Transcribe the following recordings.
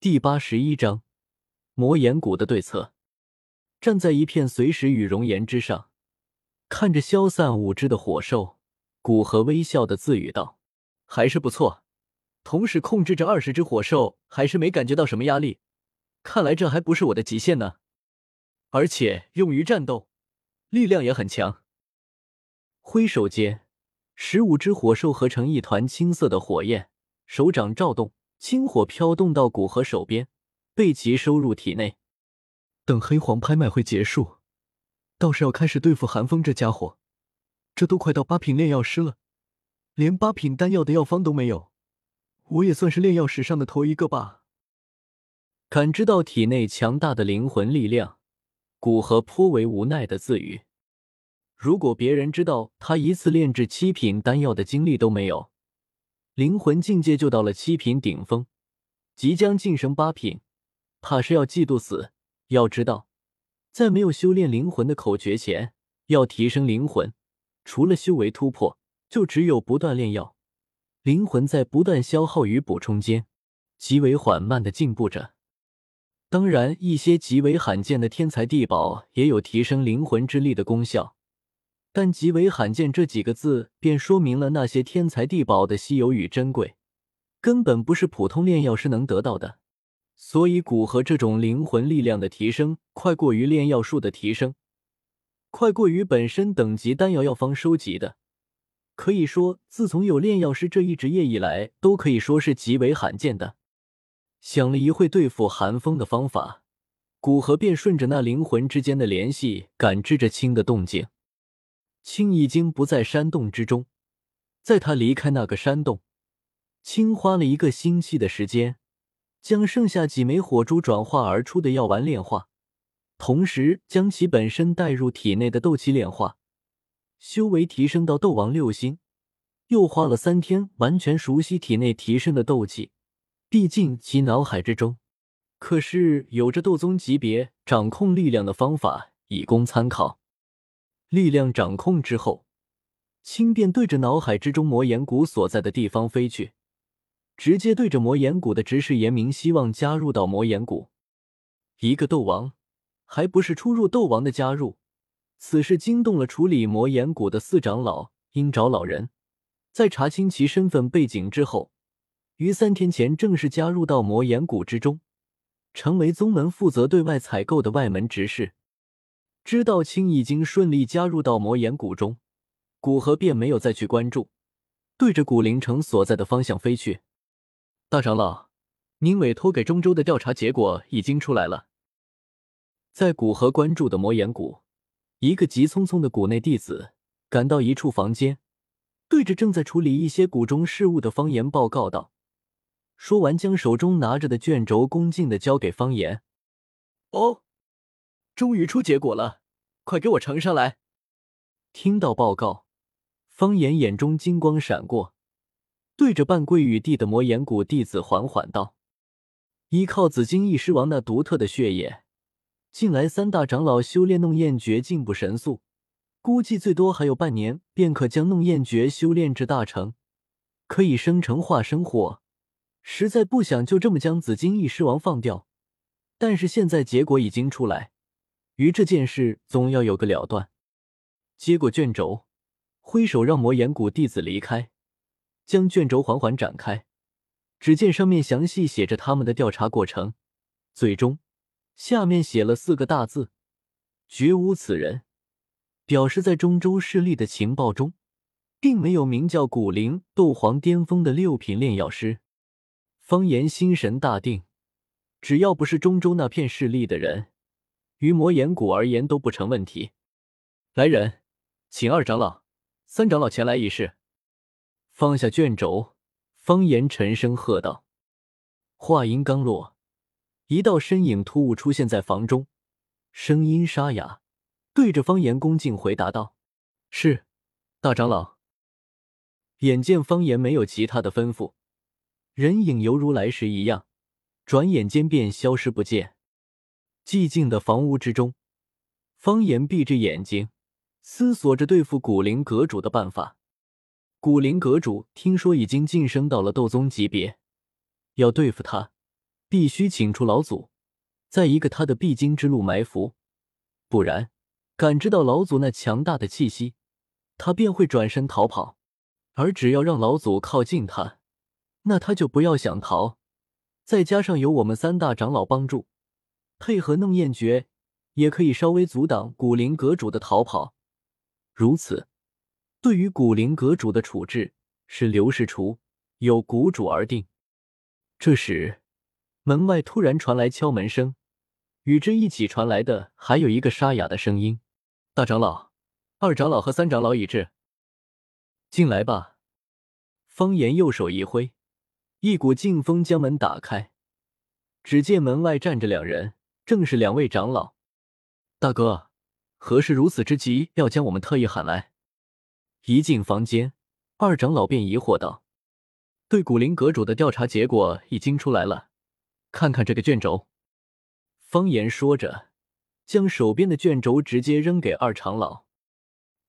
第八十一章魔岩谷的对策。站在一片随时与熔岩之上，看着消散五只的火兽，古河微笑的自语道：“还是不错，同时控制着二十只火兽，还是没感觉到什么压力。看来这还不是我的极限呢。而且用于战斗，力量也很强。”挥手间，十五只火兽合成一团青色的火焰，手掌照动。青火飘动到古河手边，被其收入体内。等黑黄拍卖会结束，倒是要开始对付寒风这家伙。这都快到八品炼药师了，连八品丹药的药方都没有，我也算是炼药史上的头一个吧。感知到体内强大的灵魂力量，古河颇为无奈的自语：“如果别人知道他一次炼制七品丹药的经历都没有。”灵魂境界就到了七品顶峰，即将晋升八品，怕是要嫉妒死。要知道，在没有修炼灵魂的口诀前，要提升灵魂，除了修为突破，就只有不断炼药。灵魂在不断消耗与补充间，极为缓慢的进步着。当然，一些极为罕见的天才地宝也有提升灵魂之力的功效。但极为罕见这几个字，便说明了那些天才地宝的稀有与珍贵，根本不是普通炼药师能得到的。所以，古河这种灵魂力量的提升，快过于炼药术的提升，快过于本身等级丹药药方收集的。可以说，自从有炼药师这一职业以来，都可以说是极为罕见的。想了一会对付寒风的方法，古河便顺着那灵魂之间的联系，感知着青的动静。青已经不在山洞之中，在他离开那个山洞，青花了一个星期的时间，将剩下几枚火珠转化而出的药丸炼化，同时将其本身带入体内的斗气炼化，修为提升到斗王六星，又花了三天完全熟悉体内提升的斗气，毕竟其脑海之中可是有着斗宗级别掌控力量的方法，以供参考。力量掌控之后，青便对着脑海之中魔岩谷所在的地方飞去，直接对着魔岩谷的执事言明，希望加入到魔岩谷。一个斗王，还不是初入斗王的加入。此事惊动了处理魔岩谷的四长老鹰爪老人，在查清其身份背景之后，于三天前正式加入到魔岩谷之中，成为宗门负责对外采购的外门执事。知道青已经顺利加入到魔岩谷中，古河便没有再去关注，对着古灵城所在的方向飞去。大长老，您委托给中州的调查结果已经出来了。在古河关注的魔岩谷，一个急匆匆的谷内弟子赶到一处房间，对着正在处理一些谷中事务的方言报告道。说完，将手中拿着的卷轴恭敬的交给方言。哦。终于出结果了，快给我呈上来！听到报告，方言眼中金光闪过，对着半跪于地的魔岩谷弟子缓缓道：“依靠紫金翼狮王那独特的血液，近来三大长老修炼弄焰诀进步神速，估计最多还有半年便可将弄焰诀修炼至大成，可以生成化生火。实在不想就这么将紫金翼狮王放掉，但是现在结果已经出来。”于这件事总要有个了断。接过卷轴，挥手让魔岩谷弟子离开，将卷轴缓缓展开。只见上面详细写着他们的调查过程，最终下面写了四个大字：“绝无此人”，表示在中州势力的情报中，并没有名叫古灵斗皇巅峰的六品炼药师。方言心神大定，只要不是中州那片势力的人。于魔岩谷而言都不成问题。来人，请二长老、三长老前来议事。放下卷轴，方言沉声喝道。话音刚落，一道身影突兀出现在房中，声音沙哑，对着方言恭敬回答道：“是，大长老。”眼见方言没有其他的吩咐，人影犹如来时一样，转眼间便消失不见。寂静的房屋之中，方言闭着眼睛，思索着对付古灵阁主的办法。古灵阁主听说已经晋升到了斗宗级别，要对付他，必须请出老祖，在一个他的必经之路埋伏，不然感知到老祖那强大的气息，他便会转身逃跑。而只要让老祖靠近他，那他就不要想逃。再加上有我们三大长老帮助，配合弄燕诀，也可以稍微阻挡古灵阁主的逃跑。如此，对于古灵阁主的处置是刘世除由谷主而定。这时，门外突然传来敲门声，与之一起传来的还有一个沙哑的声音：“大长老、二长老和三长老已至。”进来吧。方言右手一挥，一股劲风将门打开。只见门外站着两人，正是两位长老。大哥，何事如此之急，要将我们特意喊来？一进房间，二长老便疑惑道：“对古灵阁主的调查结果已经出来了，看看这个卷轴。”方言说着，将手边的卷轴直接扔给二长老。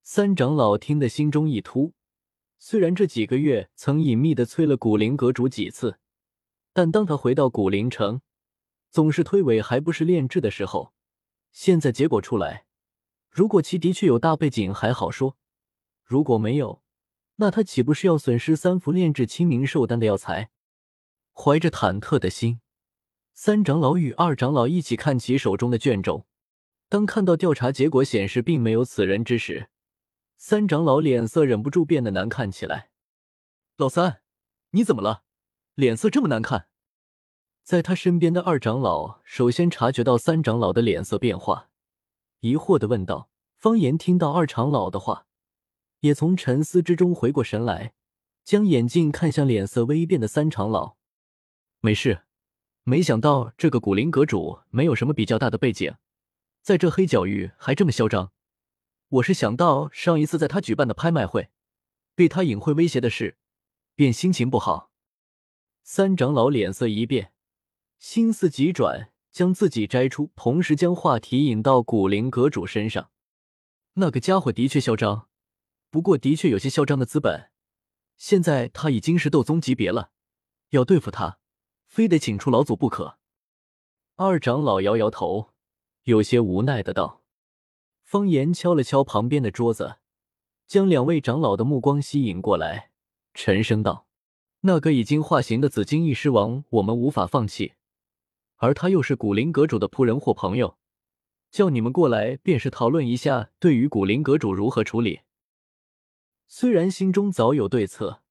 三长老听得心中一突。虽然这几个月曾隐秘的催了古灵阁主几次，但当他回到古灵城，总是推诿还不是炼制的时候。现在结果出来，如果其的确有大背景还好说；如果没有，那他岂不是要损失三幅炼制清明寿丹的药材？怀着忐忑的心，三长老与二长老一起看起手中的卷轴。当看到调查结果显示并没有此人之时，三长老脸色忍不住变得难看起来。老三，你怎么了？脸色这么难看？在他身边的二长老首先察觉到三长老的脸色变化，疑惑的问道。方言听到二长老的话，也从沉思之中回过神来，将眼镜看向脸色微变的三长老。没事，没想到这个古灵阁主没有什么比较大的背景，在这黑角域还这么嚣张。我是想到上一次在他举办的拍卖会，被他隐晦威胁的事，便心情不好。三长老脸色一变，心思急转，将自己摘出，同时将话题引到古灵阁主身上。那个家伙的确嚣张，不过的确有些嚣张的资本。现在他已经是斗宗级别了，要对付他，非得请出老祖不可。二长老摇摇头，有些无奈的道。方言敲了敲旁边的桌子，将两位长老的目光吸引过来，沉声道：“那个已经化形的紫金翼狮王，我们无法放弃，而他又是古灵阁主的仆人或朋友，叫你们过来便是讨论一下，对于古灵阁主如何处理。”虽然心中早有对策，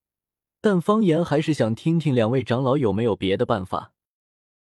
但方言还是想听听两位长老有没有别的办法。